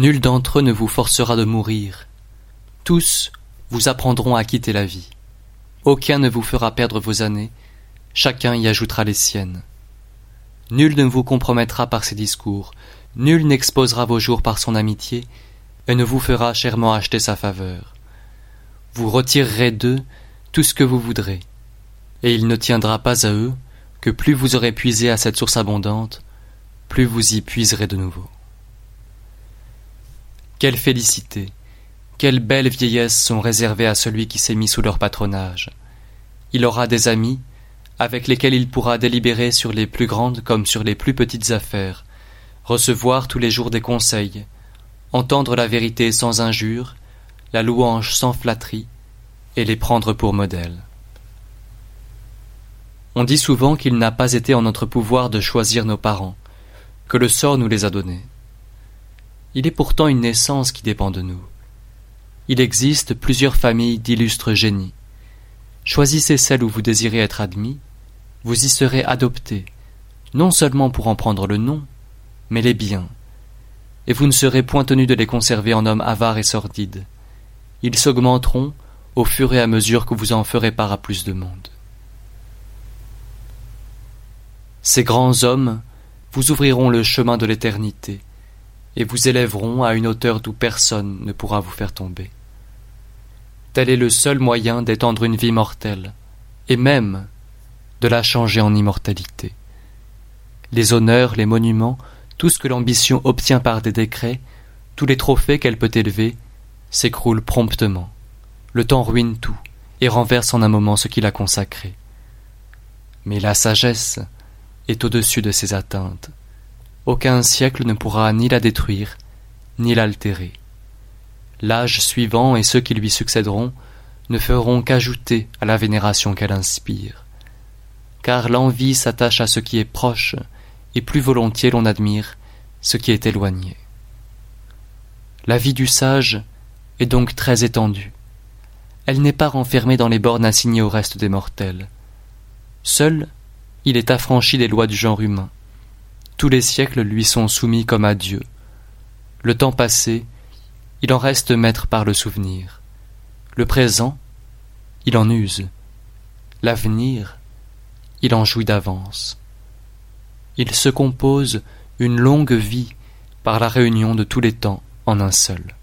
Nul d'entre eux ne vous forcera de mourir. Tous vous apprendront à quitter la vie. Aucun ne vous fera perdre vos années, chacun y ajoutera les siennes. Nul ne vous compromettra par ses discours, nul n'exposera vos jours par son amitié, et ne vous fera chèrement acheter sa faveur. Vous retirerez d'eux tout ce que vous voudrez, et il ne tiendra pas à eux que plus vous aurez puisé à cette source abondante, plus vous y puiserez de nouveau. Quelle félicité, quelles belles vieillesses sont réservées à celui qui s'est mis sous leur patronage. Il aura des amis, avec lesquels il pourra délibérer sur les plus grandes comme sur les plus petites affaires, recevoir tous les jours des conseils, entendre la vérité sans injure, la louange sans flatterie, et les prendre pour modèles. On dit souvent qu'il n'a pas été en notre pouvoir de choisir nos parents, que le sort nous les a donnés. Il est pourtant une naissance qui dépend de nous. Il existe plusieurs familles d'illustres génies. Choisissez celle où vous désirez être admis, vous y serez adopté, non seulement pour en prendre le nom, mais les biens, et vous ne serez point tenu de les conserver en hommes avares et sordides. Ils s'augmenteront au fur et à mesure que vous en ferez part à plus de monde. Ces grands hommes vous ouvriront le chemin de l'éternité, et vous élèveront à une hauteur d'où personne ne pourra vous faire tomber. Tel est le seul moyen d'étendre une vie mortelle, et même de la changer en immortalité. Les honneurs, les monuments, tout ce que l'ambition obtient par des décrets, tous les trophées qu'elle peut élever, s'écroulent promptement. Le temps ruine tout, et renverse en un moment ce qu'il a consacré. Mais la sagesse est au-dessus de ces atteintes. Aucun siècle ne pourra ni la détruire, ni l'altérer. L'âge suivant et ceux qui lui succéderont ne feront qu'ajouter à la vénération qu'elle inspire. Car l'envie s'attache à ce qui est proche, et plus volontiers l'on admire ce qui est éloigné. La vie du sage est donc très étendue. Elle n'est pas renfermée dans les bornes assignées au reste des mortels. Seul, il est affranchi des lois du genre humain. Tous les siècles lui sont soumis comme à Dieu. Le temps passé, il en reste maître par le souvenir. Le présent, il en use. L'avenir, il en jouit d'avance. Il se compose une longue vie par la réunion de tous les temps en un seul.